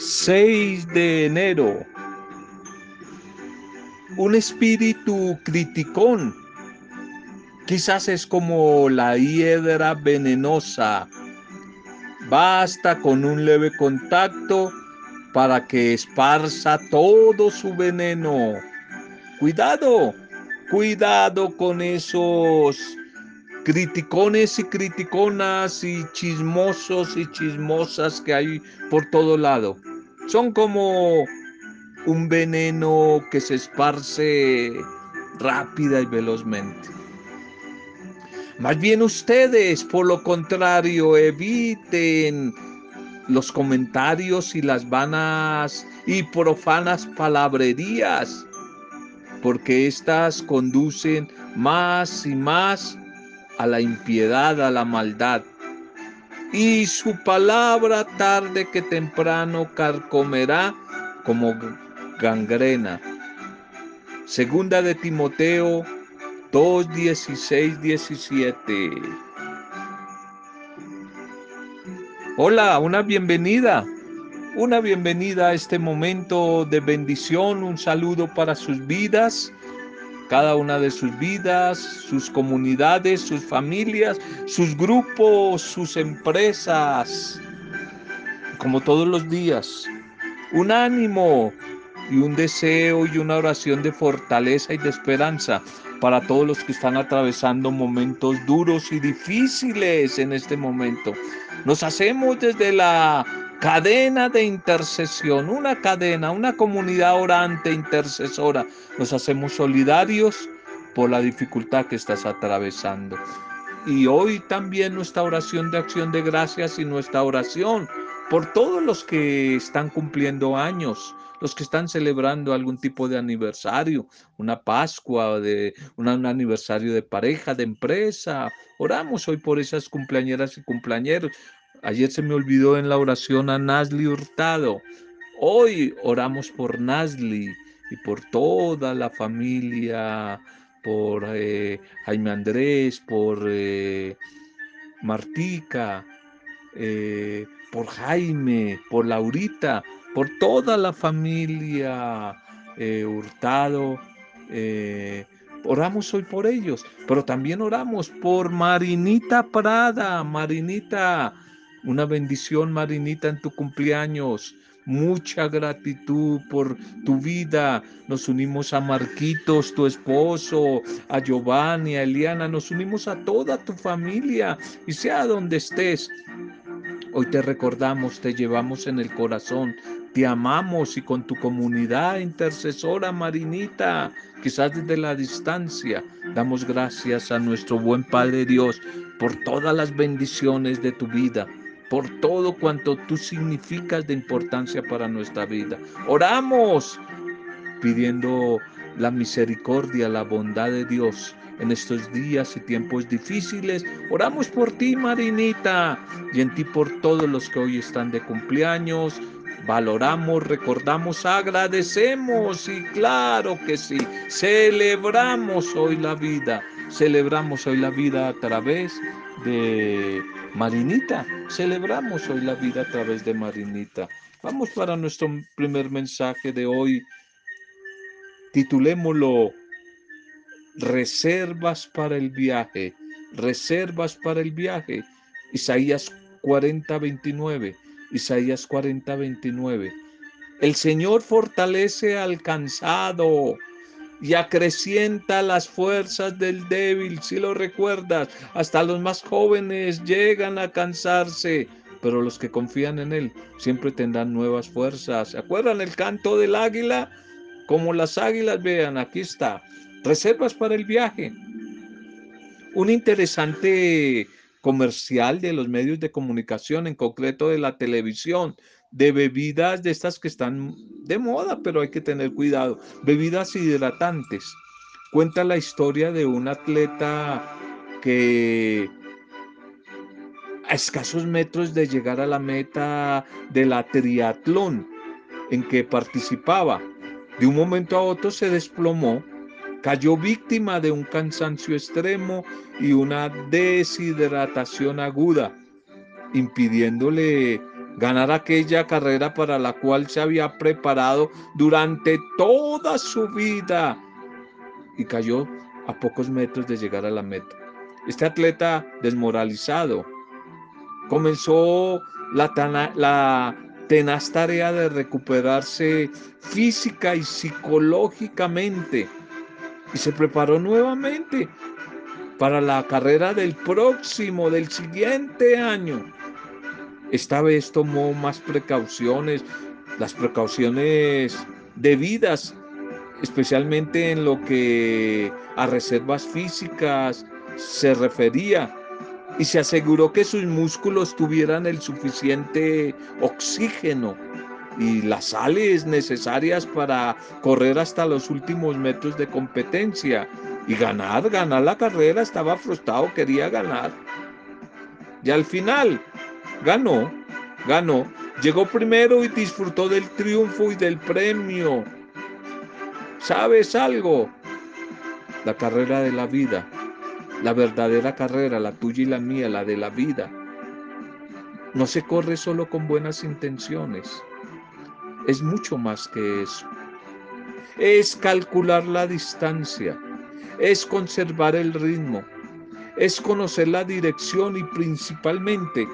6 de enero. Un espíritu criticón. Quizás es como la hiedra venenosa. Basta con un leve contacto para que esparza todo su veneno. Cuidado, cuidado con esos criticones y criticonas y chismosos y chismosas que hay por todo lado. Son como un veneno que se esparce rápida y velozmente. Más bien ustedes, por lo contrario, eviten los comentarios y las vanas y profanas palabrerías, porque éstas conducen más y más a la impiedad, a la maldad. Y su palabra tarde que temprano carcomerá como gangrena. Segunda de Timoteo 2, 16, 17. Hola, una bienvenida. Una bienvenida a este momento de bendición, un saludo para sus vidas, cada una de sus vidas, sus comunidades, sus familias, sus grupos, sus empresas. Como todos los días, un ánimo y un deseo y una oración de fortaleza y de esperanza para todos los que están atravesando momentos duros y difíciles en este momento. Nos hacemos desde la cadena de intercesión, una cadena, una comunidad orante, intercesora. Nos hacemos solidarios por la dificultad que estás atravesando. Y hoy también nuestra oración de acción de gracias y nuestra oración por todos los que están cumpliendo años, los que están celebrando algún tipo de aniversario, una Pascua, de, un aniversario de pareja, de empresa. Oramos hoy por esas cumpleañeras y cumpleañeros. Ayer se me olvidó en la oración a Nasli Hurtado. Hoy oramos por Nasli y por toda la familia, por eh, Jaime Andrés, por eh, Martica, eh, por Jaime, por Laurita, por toda la familia Hurtado. Oramos hoy por ellos, pero también oramos por Marinita Prada. Marinita, una bendición Marinita en tu cumpleaños. Mucha gratitud por tu vida. Nos unimos a Marquitos, tu esposo, a Giovanni, a Eliana. Nos unimos a toda tu familia. Y sea donde estés, Hoy te recordamos, te llevamos en el corazón, te amamos y con tu comunidad intercesora Marinita, quizás desde la distancia, damos gracias a nuestro buen Padre Dios por todas las bendiciones de tu vida, por todo cuanto tú significas de importancia para nuestra vida. Oramos pidiendo la misericordia, la bondad de Dios en estos días y tiempos difíciles. Oramos por ti, Marinita, y en ti por todos los que hoy están de cumpleaños. Valoramos, recordamos, agradecemos y claro que sí, celebramos hoy la vida, celebramos hoy la vida a través de Marinita, celebramos hoy la vida a través de Marinita. Vamos para nuestro primer mensaje de hoy. Titulémoslo reservas para el viaje, reservas para el viaje. Isaías 40, 29, Isaías 40, 29. El Señor fortalece al cansado y acrecienta las fuerzas del débil, si lo recuerdas, hasta los más jóvenes llegan a cansarse, pero los que confían en Él siempre tendrán nuevas fuerzas. ¿Se acuerdan el canto del águila? Como las águilas, vean, aquí está. Reservas para el viaje. Un interesante comercial de los medios de comunicación, en concreto de la televisión, de bebidas de estas que están de moda, pero hay que tener cuidado. Bebidas hidratantes. Cuenta la historia de un atleta que a escasos metros de llegar a la meta de la triatlón en que participaba, de un momento a otro se desplomó Cayó víctima de un cansancio extremo y una deshidratación aguda, impidiéndole ganar aquella carrera para la cual se había preparado durante toda su vida y cayó a pocos metros de llegar a la meta. Este atleta desmoralizado comenzó la, la tenaz tarea de recuperarse física y psicológicamente y se preparó nuevamente para la carrera del próximo, del siguiente año. Esta vez tomó más precauciones, las precauciones debidas, especialmente en lo que a reservas físicas se refería, y se aseguró que sus músculos tuvieran el suficiente oxígeno y las sales necesarias para correr hasta los últimos metros de competencia y ganar, ganar la carrera. Estaba frustrado, quería ganar. Y al final ganó, ganó. Llegó primero y disfrutó del triunfo y del premio. ¿Sabes algo? La carrera de la vida, la verdadera carrera, la tuya y la mía, la de la vida, no se corre solo con buenas intenciones es mucho más que eso. Es calcular la distancia, es conservar el ritmo, es conocer la dirección y principalmente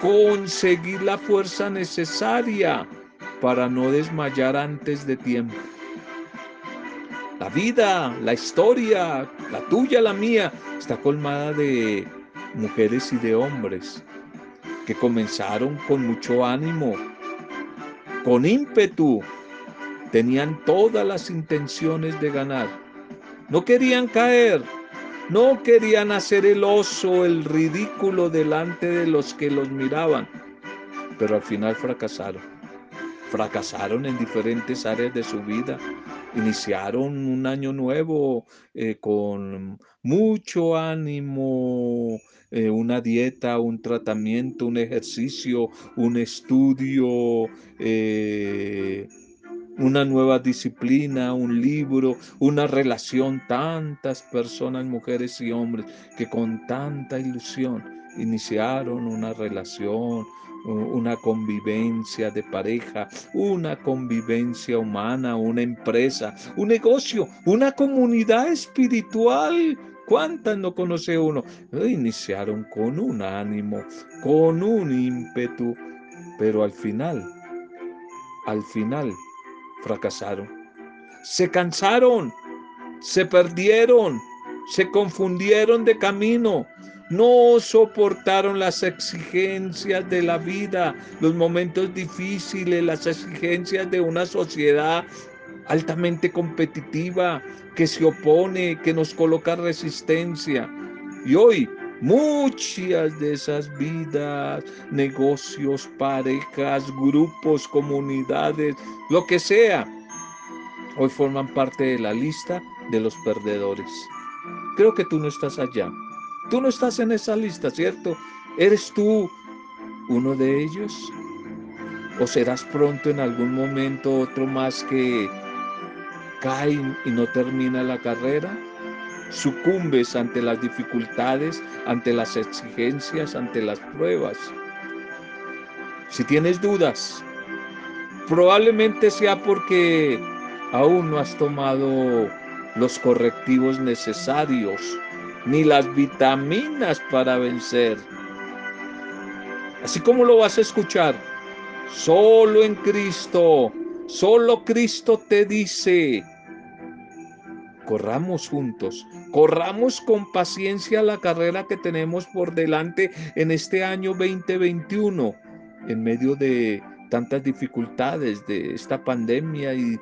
conseguir la fuerza necesaria para no desmayar antes de tiempo. La vida, la historia, la tuya, la mía, está colmada de mujeres y de hombres que comenzaron con mucho ánimo, con ímpetu, tenían todas las intenciones de ganar. No querían caer, no querían hacer el oso, el ridículo delante de los que los miraban, pero al final fracasaron. Fracasaron en diferentes áreas de su vida. Iniciaron un año nuevo eh, con mucho ánimo, eh, una dieta, un tratamiento, un ejercicio, un estudio, eh, una nueva disciplina, un libro, una relación, tantas personas, mujeres y hombres, que con tanta ilusión iniciaron una relación, una convivencia de pareja, una convivencia humana, una empresa, un negocio, una comunidad espiritual ¿Cuántas no conoce uno? Iniciaron con un ánimo, con un ímpetu, pero al final, al final, fracasaron. Se cansaron, se perdieron, se confundieron de camino, no soportaron las exigencias de la vida, los momentos difíciles, las exigencias de una sociedad altamente competitiva, que se opone, que nos coloca resistencia. Y hoy muchas de esas vidas, negocios, parejas, grupos, comunidades, lo que sea, hoy forman parte de la lista de los perdedores. Creo que tú no estás allá. Tú no estás en esa lista, ¿cierto? ¿Eres tú uno de ellos? ¿O serás pronto en algún momento otro más que cae y no termina la carrera? ¿Sucumbes ante las dificultades, ante las exigencias, ante las pruebas? Si tienes dudas, probablemente sea porque aún no has tomado los correctivos necesarios ni las vitaminas para vencer. Así como lo vas a escuchar, solo en Cristo, solo Cristo te dice, corramos juntos, corramos con paciencia la carrera que tenemos por delante en este año 2021, en medio de tantas dificultades de esta pandemia y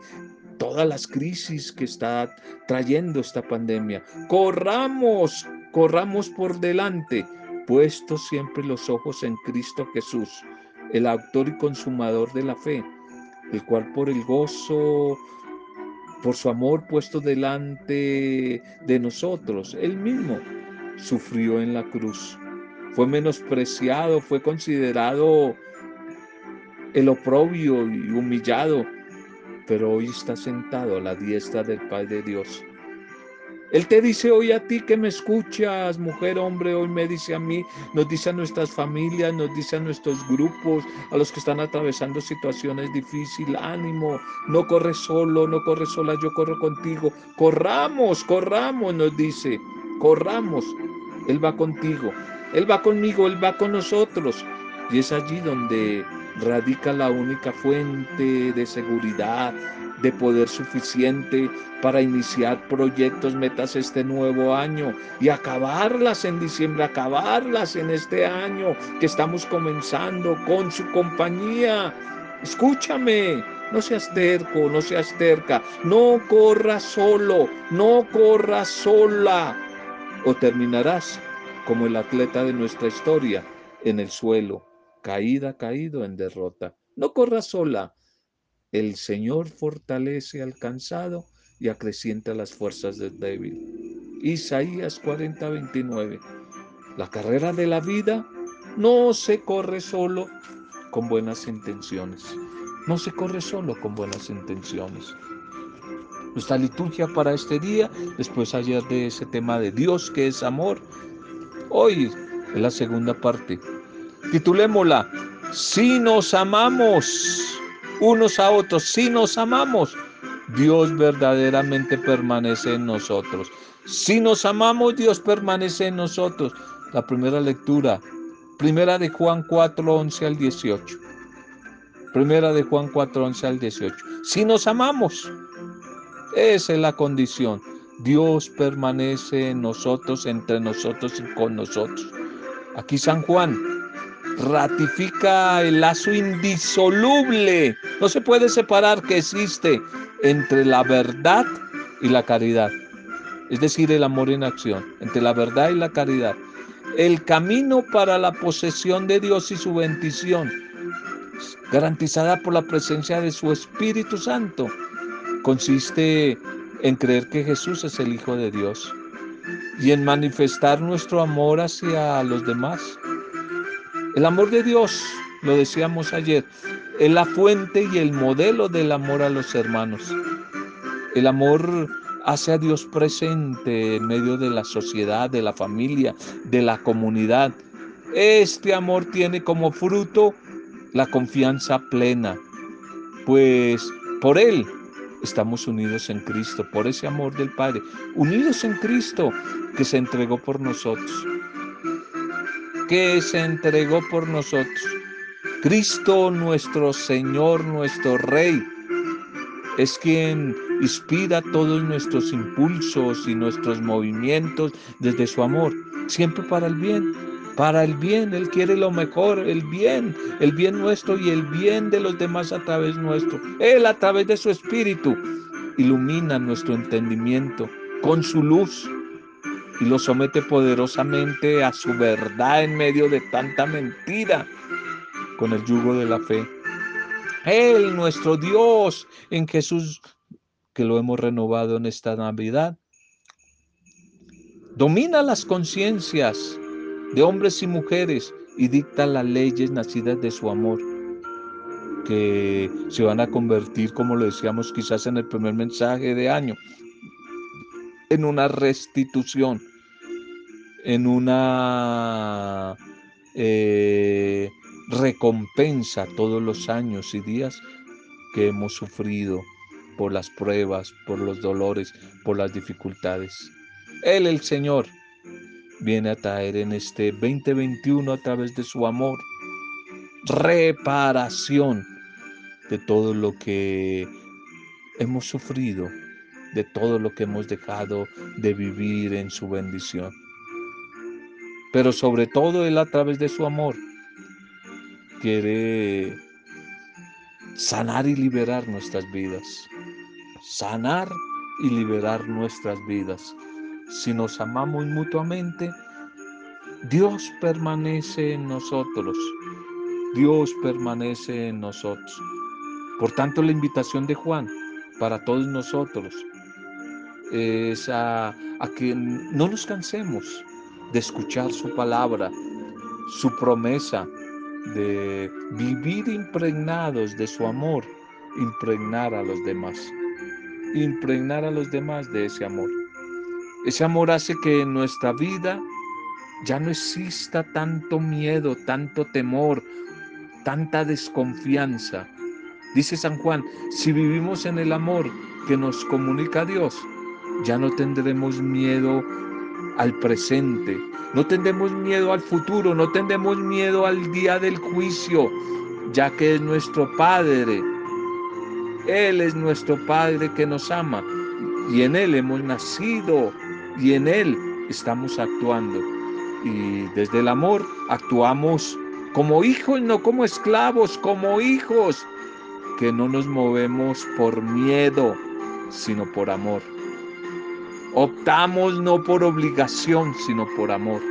todas las crisis que está trayendo esta pandemia. Corramos, corramos por delante, puestos siempre los ojos en Cristo Jesús, el autor y consumador de la fe, el cual por el gozo por su amor puesto delante de nosotros. Él mismo sufrió en la cruz. Fue menospreciado, fue considerado el oprobio y humillado, pero hoy está sentado a la diestra del Padre de Dios. Él te dice hoy a ti que me escuchas, mujer, hombre, hoy me dice a mí, nos dice a nuestras familias, nos dice a nuestros grupos, a los que están atravesando situaciones difíciles, ánimo, no corres solo, no corres sola, yo corro contigo, corramos, corramos, nos dice, corramos, Él va contigo, Él va conmigo, Él va con nosotros. Y es allí donde radica la única fuente de seguridad, de poder suficiente para iniciar proyectos, metas este nuevo año y acabarlas en diciembre, acabarlas en este año que estamos comenzando con su compañía. Escúchame, no seas terco, no seas terca, no corras solo, no corras sola o terminarás como el atleta de nuestra historia en el suelo, caída, caído en derrota. No corras sola, el Señor fortalece al cansado y acrecienta las fuerzas del débil. Isaías 40, 29. La carrera de la vida no se corre solo con buenas intenciones. No se corre solo con buenas intenciones. Nuestra liturgia para este día, después ayer de ese tema de Dios que es amor, hoy es la segunda parte. Titulémosla, Si nos amamos unos a otros. Si nos amamos, Dios verdaderamente permanece en nosotros. Si nos amamos, Dios permanece en nosotros. La primera lectura, primera de Juan 4, 11 al 18. Primera de Juan 4, 11 al 18. Si nos amamos, esa es la condición. Dios permanece en nosotros, entre nosotros y con nosotros. Aquí San Juan ratifica el lazo indisoluble. No se puede separar que existe entre la verdad y la caridad. Es decir, el amor en acción, entre la verdad y la caridad. El camino para la posesión de Dios y su bendición, garantizada por la presencia de su Espíritu Santo, consiste en creer que Jesús es el Hijo de Dios y en manifestar nuestro amor hacia los demás el amor de Dios, lo decíamos ayer, es la fuente y el modelo del amor a los hermanos. El amor hace a Dios presente en medio de la sociedad, de la familia, de la comunidad. Este amor tiene como fruto la confianza plena, pues por Él estamos unidos en Cristo, por ese amor del Padre, unidos en Cristo que se entregó por nosotros que se entregó por nosotros. Cristo nuestro Señor, nuestro Rey, es quien inspira todos nuestros impulsos y nuestros movimientos desde su amor, siempre para el bien, para el bien, Él quiere lo mejor, el bien, el bien nuestro y el bien de los demás a través nuestro. Él a través de su Espíritu ilumina nuestro entendimiento con su luz y lo somete poderosamente a su verdad en medio de tanta mentira con el yugo de la fe. Él, nuestro Dios, en Jesús, que lo hemos renovado en esta Navidad, domina las conciencias de hombres y mujeres y dicta las leyes nacidas de su amor, que se van a convertir, como lo decíamos quizás en el primer mensaje de año, en una restitución en una eh, recompensa todos los años y días que hemos sufrido por las pruebas, por los dolores, por las dificultades. Él, el Señor, viene a traer en este 2021 a través de su amor reparación de todo lo que hemos sufrido, de todo lo que hemos dejado de vivir en su bendición pero sobre todo Él a través de su amor quiere sanar y liberar nuestras vidas. Sanar y liberar nuestras vidas. Si nos amamos mutuamente, Dios permanece en nosotros. Dios permanece en nosotros. Por tanto, la invitación de Juan para todos nosotros es a, a que no nos cansemos, de escuchar su palabra, su promesa de vivir impregnados de su amor, impregnar a los demás, impregnar a los demás de ese amor. Ese amor hace que en nuestra vida ya no exista tanto miedo, tanto temor, tanta desconfianza. Dice San Juan, si vivimos en el amor que nos comunica Dios, ya no tendremos miedo al presente, no tendremos miedo al futuro, no tendremos miedo al día del juicio, ya que es nuestro Padre. Él es nuestro Padre que nos ama y en Él hemos nacido y en Él estamos actuando. Y desde el amor actuamos como hijos, no como esclavos, como hijos, que no nos movemos por miedo, sino por amor. Optamos no por obligación, sino por amor.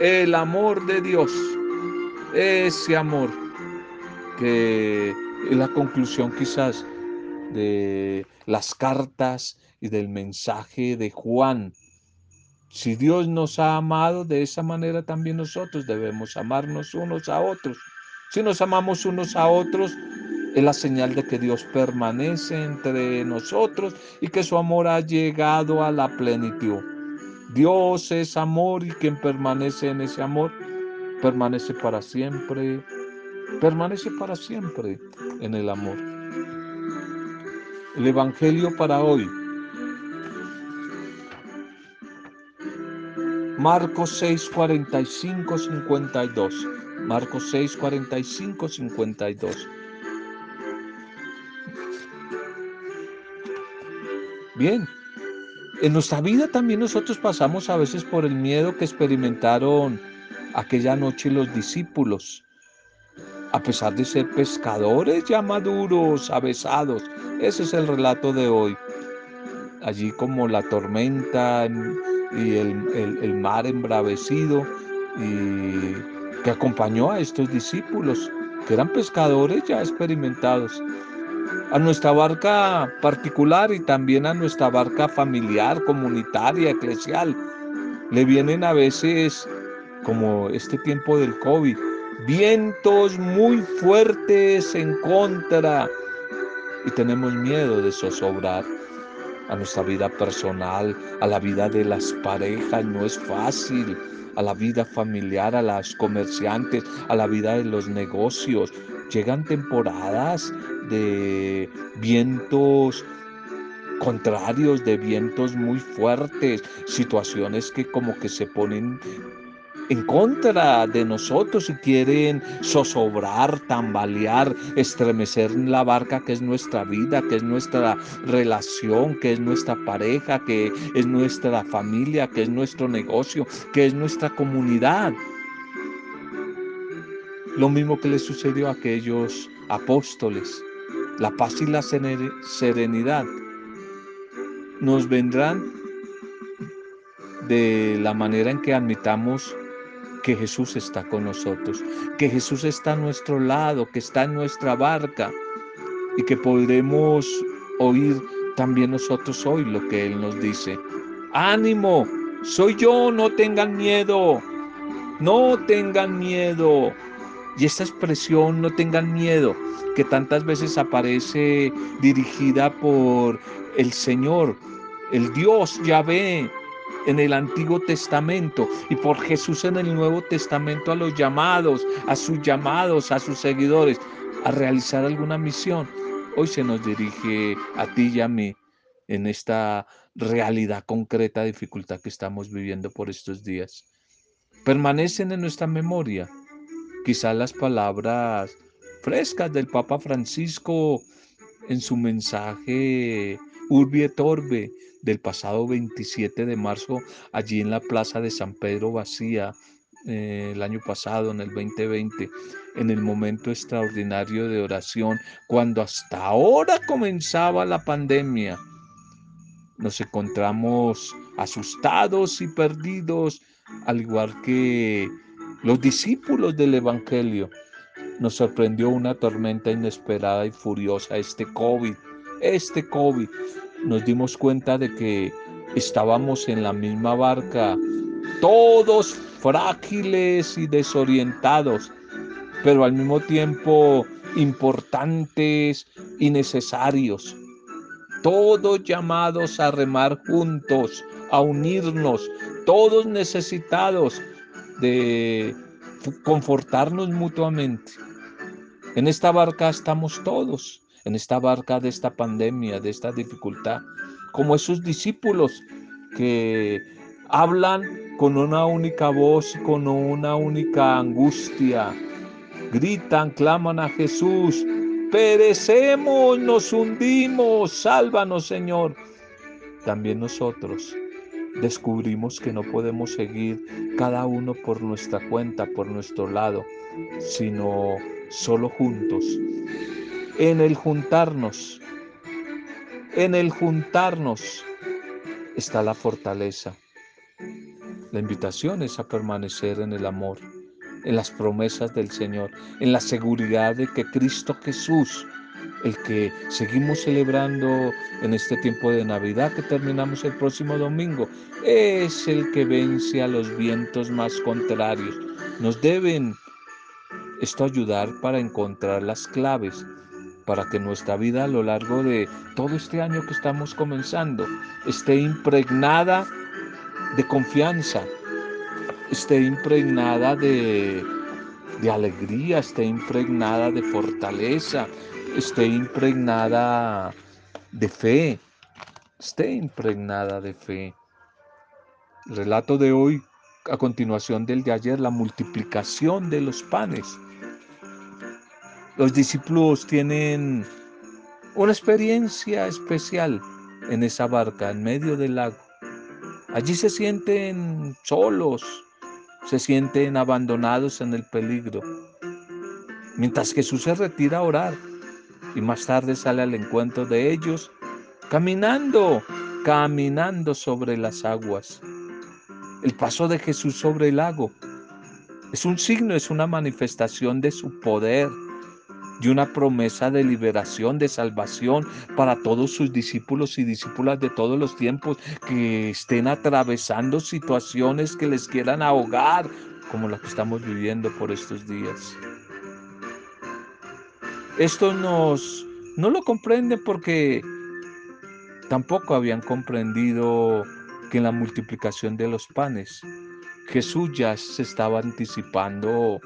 El amor de Dios, ese amor que es la conclusión quizás de las cartas y del mensaje de Juan. Si Dios nos ha amado de esa manera, también nosotros debemos amarnos unos a otros. Si nos amamos unos a otros, es la señal de que Dios permanece entre nosotros y que su amor ha llegado a la plenitud. Dios es amor y quien permanece en ese amor permanece para siempre, permanece para siempre en el amor. El Evangelio para hoy. Marcos 6, 45, 52. Marcos 6, 45, 52. Bien, en nuestra vida también nosotros pasamos a veces por el miedo que experimentaron aquella noche los discípulos. A pesar de ser pescadores ya maduros, avesados. Ese es el relato de hoy. Allí como la tormenta y el, el mar embravecido y que acompañó a estos discípulos, que eran pescadores ya experimentados a nuestra barca particular y también a nuestra barca familiar, comunitaria, eclesial. Le vienen a veces, como este tiempo del COVID, vientos muy fuertes en contra y tenemos miedo de zozobrar a nuestra vida personal, a la vida de las parejas, no es fácil, a la vida familiar, a las comerciantes, a la vida de los negocios. Llegan temporadas de vientos contrarios, de vientos muy fuertes, situaciones que como que se ponen en contra de nosotros y quieren zozobrar, tambalear, estremecer la barca que es nuestra vida, que es nuestra relación, que es nuestra pareja, que es nuestra familia, que es nuestro negocio, que es nuestra comunidad. Lo mismo que le sucedió a aquellos apóstoles la paz y la serenidad nos vendrán de la manera en que admitamos que Jesús está con nosotros, que Jesús está a nuestro lado, que está en nuestra barca y que podremos oír también nosotros hoy lo que Él nos dice. Ánimo, soy yo, no tengan miedo, no tengan miedo. Y esta expresión, no tengan miedo, que tantas veces aparece dirigida por el Señor, el Dios Yahvé en el Antiguo Testamento y por Jesús en el Nuevo Testamento a los llamados, a sus llamados, a sus seguidores, a realizar alguna misión. Hoy se nos dirige a ti y a mí en esta realidad concreta, dificultad que estamos viviendo por estos días. Permanecen en nuestra memoria quizás las palabras frescas del Papa Francisco en su mensaje Urbi et Orbe del pasado 27 de marzo allí en la plaza de San Pedro Vacía eh, el año pasado, en el 2020, en el momento extraordinario de oración, cuando hasta ahora comenzaba la pandemia. Nos encontramos asustados y perdidos, al igual que los discípulos del Evangelio nos sorprendió una tormenta inesperada y furiosa, este COVID, este COVID. Nos dimos cuenta de que estábamos en la misma barca, todos frágiles y desorientados, pero al mismo tiempo importantes y necesarios. Todos llamados a remar juntos a unirnos, todos necesitados de confortarnos mutuamente. En esta barca estamos todos, en esta barca de esta pandemia, de esta dificultad, como esos discípulos que hablan con una única voz, con una única angustia. Gritan, claman a Jesús, perecemos, nos hundimos, sálvanos Señor. También nosotros descubrimos que no podemos seguir cada uno por nuestra cuenta, por nuestro lado, sino solo juntos. En el juntarnos, en el juntarnos está la fortaleza. La invitación es a permanecer en el amor, en las promesas del Señor, en la seguridad de que Cristo Jesús, el que seguimos celebrando en este tiempo de Navidad que terminamos el próximo domingo, es el que vence a los vientos más contrarios. Nos deben esto ayudar para encontrar las claves para que nuestra vida a lo largo de todo este año que estamos comenzando esté impregnada de confianza, esté impregnada de, de alegría, esté impregnada de fortaleza, esté impregnada de fe, esté impregnada de fe. El relato de hoy, a continuación del de ayer, la multiplicación de los panes. Los discípulos tienen una experiencia especial en esa barca, en medio del lago. Allí se sienten solos, se sienten abandonados en el peligro. Mientras Jesús se retira a orar y más tarde sale al encuentro de ellos, caminando, caminando sobre las aguas. El paso de Jesús sobre el lago es un signo, es una manifestación de su poder, y una promesa de liberación, de salvación para todos sus discípulos y discípulas de todos los tiempos que estén atravesando situaciones que les quieran ahogar, como las que estamos viviendo por estos días. Esto nos no lo comprenden porque tampoco habían comprendido que en la multiplicación de los panes Jesús ya se estaba anticipando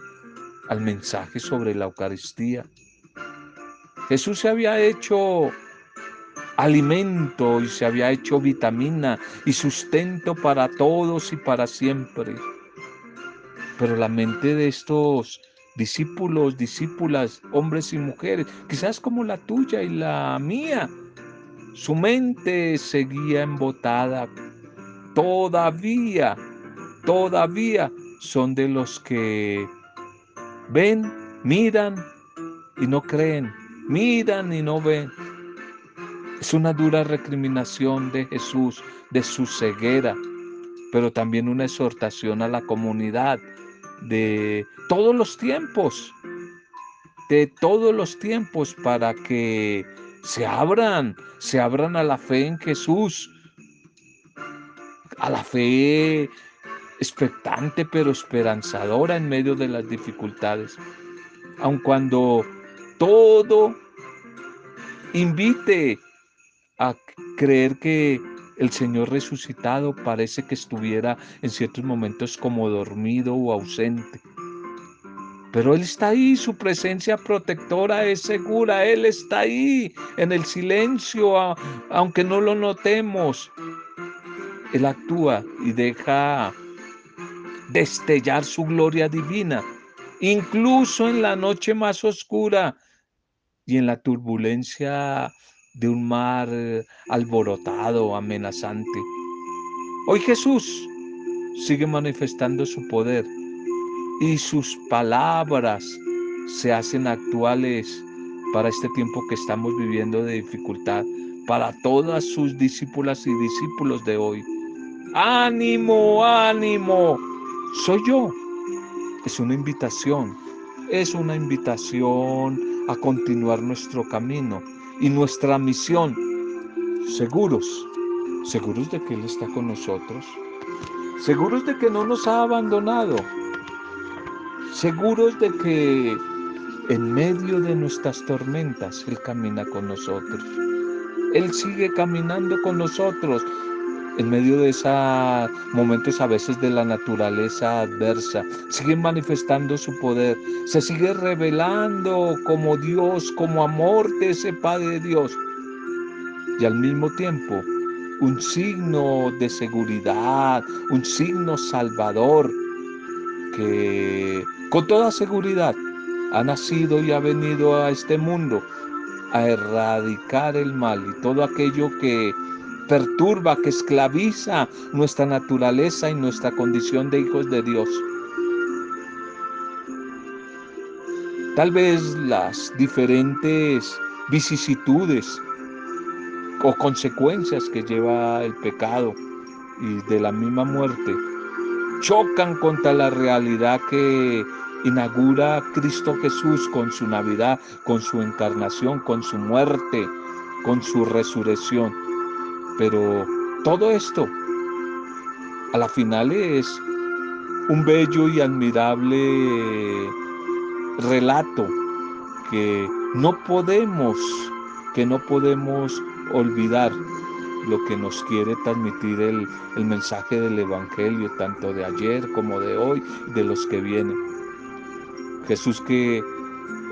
al mensaje sobre la Eucaristía. Jesús se había hecho alimento y se había hecho vitamina y sustento para todos y para siempre. Pero la mente de estos discípulos, discípulas, hombres y mujeres, quizás como la tuya y la mía, su mente seguía embotada. Todavía, todavía son de los que ven, miran y no creen miran y no ven. Es una dura recriminación de Jesús, de su ceguera, pero también una exhortación a la comunidad de todos los tiempos, de todos los tiempos para que se abran, se abran a la fe en Jesús, a la fe expectante pero esperanzadora en medio de las dificultades. Aun cuando todo invite a creer que el Señor resucitado parece que estuviera en ciertos momentos como dormido o ausente. Pero Él está ahí, su presencia protectora es segura, Él está ahí en el silencio, aunque no lo notemos. Él actúa y deja destellar su gloria divina, incluso en la noche más oscura, y en la turbulencia de un mar eh, alborotado, amenazante. Hoy Jesús sigue manifestando su poder y sus palabras se hacen actuales para este tiempo que estamos viviendo de dificultad, para todas sus discípulas y discípulos de hoy. Ánimo, ánimo, soy yo. Es una invitación, es una invitación a continuar nuestro camino y nuestra misión, seguros, seguros de que Él está con nosotros, seguros de que no nos ha abandonado, seguros de que en medio de nuestras tormentas Él camina con nosotros. Él sigue caminando con nosotros en medio de esos momentos a veces de la naturaleza adversa, sigue manifestando su poder, se sigue revelando como Dios, como amor de ese Padre de Dios. Y al mismo tiempo, un signo de seguridad, un signo salvador que con toda seguridad ha nacido y ha venido a este mundo a erradicar el mal y todo aquello que perturba, que esclaviza nuestra naturaleza y nuestra condición de hijos de Dios. Tal vez las diferentes vicisitudes o consecuencias que lleva el pecado y de la misma muerte chocan contra la realidad que inaugura Cristo Jesús con su Navidad, con su encarnación, con su muerte, con su resurrección. Pero todo esto a la final es un bello y admirable relato que no podemos, que no podemos olvidar lo que nos quiere transmitir el, el, mensaje del Evangelio, tanto de ayer como de hoy, de los que vienen. Jesús que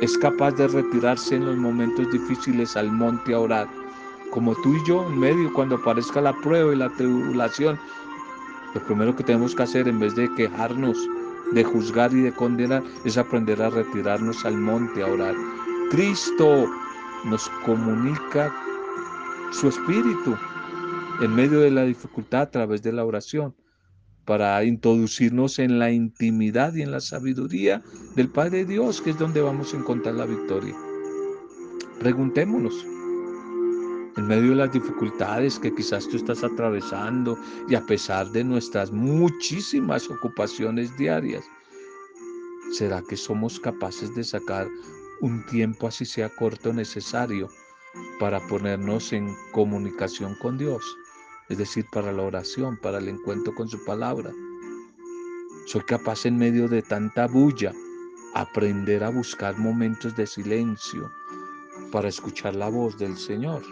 es capaz de retirarse en los momentos difíciles al monte a orar como tú y yo en medio cuando aparezca la prueba y la tribulación. Lo primero que tenemos que hacer en vez de quejarnos, de juzgar y de condenar, es aprender a retirarnos al monte a orar. Cristo nos comunica su espíritu en medio de la dificultad a través de la oración para introducirnos en la intimidad y en la sabiduría del Padre Dios, que es donde vamos a encontrar la victoria. Preguntémonos, en medio de las dificultades que quizás tú estás atravesando y a pesar de nuestras muchísimas ocupaciones diarias, ¿será que somos capaces de sacar un tiempo así sea corto necesario para ponernos en comunicación con Dios? Es decir, para la oración, para el encuentro con su palabra. Soy capaz en medio de tanta bulla aprender a buscar momentos de silencio para escuchar la voz del Señor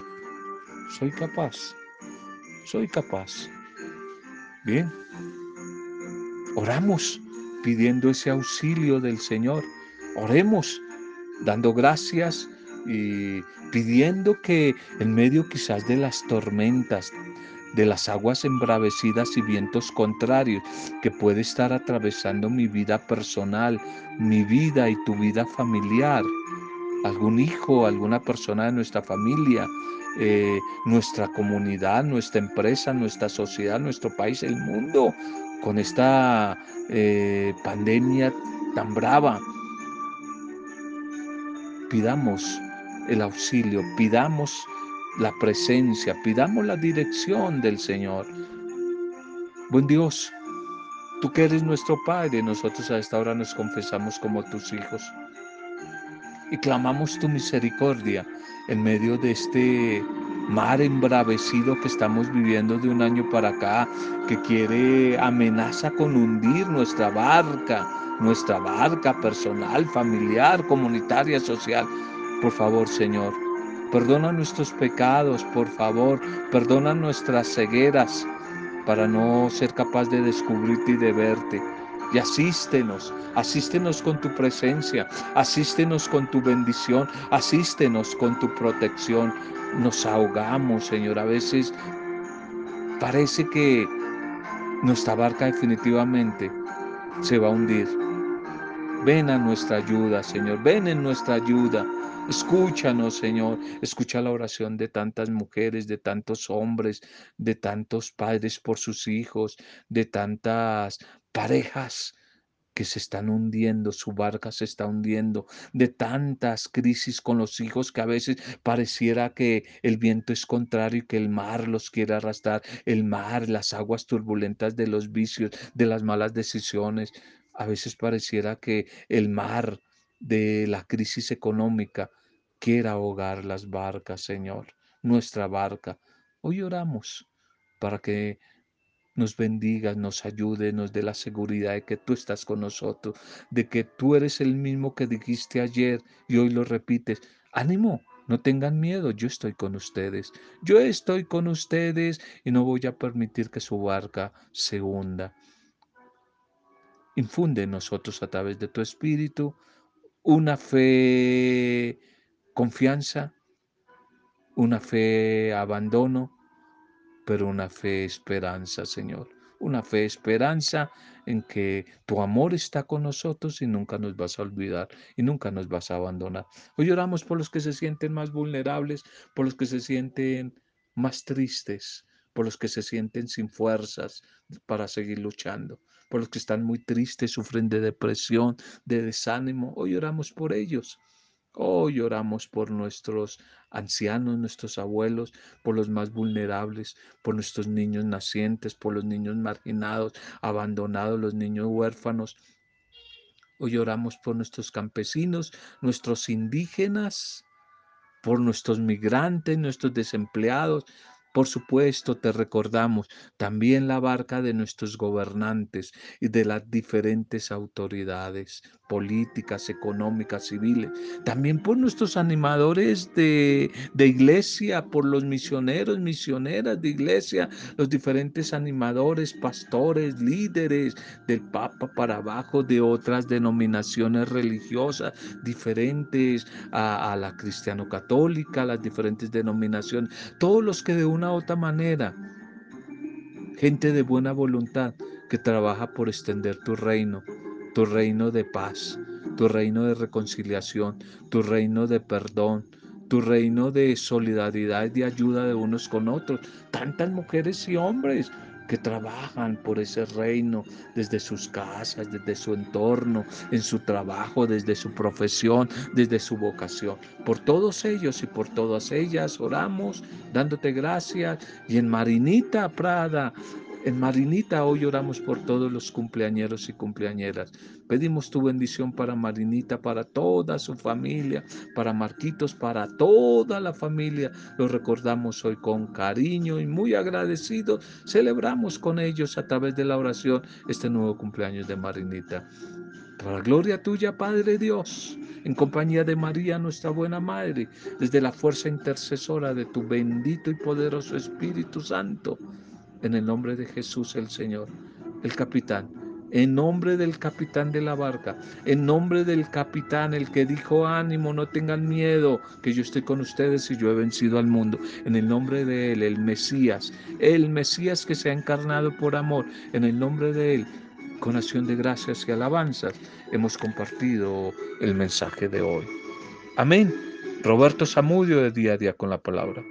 soy capaz, soy capaz. Bien, oramos pidiendo ese auxilio del Señor. Oremos dando gracias y pidiendo que en medio quizás de las tormentas, de las aguas embravecidas y vientos contrarios que puede estar atravesando mi vida personal, mi vida y tu vida familiar, algún hijo, alguna persona de nuestra familia, eh, nuestra comunidad, nuestra empresa, nuestra sociedad, nuestro país, el mundo, con esta eh, pandemia tan brava. Pidamos el auxilio, pidamos la presencia, pidamos la dirección del Señor. Buen Dios, tú que eres nuestro Padre, nosotros a esta hora nos confesamos como tus hijos y clamamos tu misericordia en medio de este mar embravecido que estamos viviendo de un año para acá, que quiere amenaza con hundir nuestra barca, nuestra barca personal, familiar, comunitaria, social. Por favor, Señor, perdona nuestros pecados, por favor, perdona nuestras cegueras para no ser capaz de descubrirte y de verte y asístenos, asístenos con tu presencia, asístenos con tu bendición, asístenos con tu protección. Nos ahogamos, Señor, a veces parece que nuestra barca definitivamente se va a hundir. Ven a nuestra ayuda, Señor, ven en nuestra ayuda. Escúchanos, Señor. Escucha la oración de tantas mujeres, de tantos hombres, de tantos padres por sus hijos, de tantas parejas que se están hundiendo, su barca se está hundiendo, de tantas crisis con los hijos que a veces pareciera que el viento es contrario y que el mar los quiere arrastrar, el mar, las aguas turbulentas de los vicios, de las malas decisiones. A veces pareciera que el mar de la crisis económica quiere ahogar las barcas, Señor, nuestra barca. Hoy oramos para que nos bendiga, nos ayude, nos dé la seguridad de que tú estás con nosotros, de que tú eres el mismo que dijiste ayer y hoy lo repites. Ánimo, No tengan miedo, yo estoy con ustedes. Yo estoy con ustedes y no voy a permitir que su barca se hunda. Infunde en nosotros a través de tu espíritu una fe confianza, una fe abandono, pero una fe esperanza, Señor una fe, esperanza en que tu amor está con nosotros y nunca nos vas a olvidar y nunca nos vas a abandonar. Hoy oramos por los que se sienten más vulnerables, por los que se sienten más tristes, por los que se sienten sin fuerzas para seguir luchando, por los que están muy tristes, sufren de depresión, de desánimo. Hoy oramos por ellos. Hoy oramos por nuestros ancianos, nuestros abuelos, por los más vulnerables, por nuestros niños nacientes, por los niños marginados, abandonados, los niños huérfanos. Hoy oramos por nuestros campesinos, nuestros indígenas, por nuestros migrantes, nuestros desempleados, por supuesto, te recordamos también la barca de nuestros gobernantes y de las diferentes autoridades políticas, económicas, civiles. También por nuestros animadores de, de iglesia, por los misioneros, misioneras de iglesia, los diferentes animadores, pastores, líderes del Papa para abajo, de otras denominaciones religiosas diferentes a, a la cristiano-católica, las diferentes denominaciones, todos los que de un una otra manera. Gente de buena voluntad que trabaja por extender tu reino, tu reino de paz, tu reino de reconciliación, tu reino de perdón, tu reino de solidaridad y de ayuda de unos con otros. Tantas mujeres y hombres que trabajan por ese reino desde sus casas, desde su entorno, en su trabajo, desde su profesión, desde su vocación. Por todos ellos y por todas ellas oramos dándote gracias y en Marinita Prada en Marinita hoy oramos por todos los cumpleañeros y cumpleañeras. Pedimos tu bendición para Marinita, para toda su familia, para Marquitos, para toda la familia. Lo recordamos hoy con cariño y muy agradecidos. Celebramos con ellos a través de la oración este nuevo cumpleaños de Marinita. Para gloria tuya, Padre Dios, en compañía de María, nuestra buena Madre, desde la fuerza intercesora de tu bendito y poderoso Espíritu Santo en el nombre de Jesús el Señor, el capitán, en nombre del capitán de la barca, en nombre del capitán, el que dijo, ánimo, no tengan miedo, que yo estoy con ustedes y yo he vencido al mundo, en el nombre de él, el Mesías, el Mesías que se ha encarnado por amor, en el nombre de él, con acción de gracias y alabanzas, hemos compartido el mensaje de hoy. Amén. Roberto Zamudio de día a día con la palabra.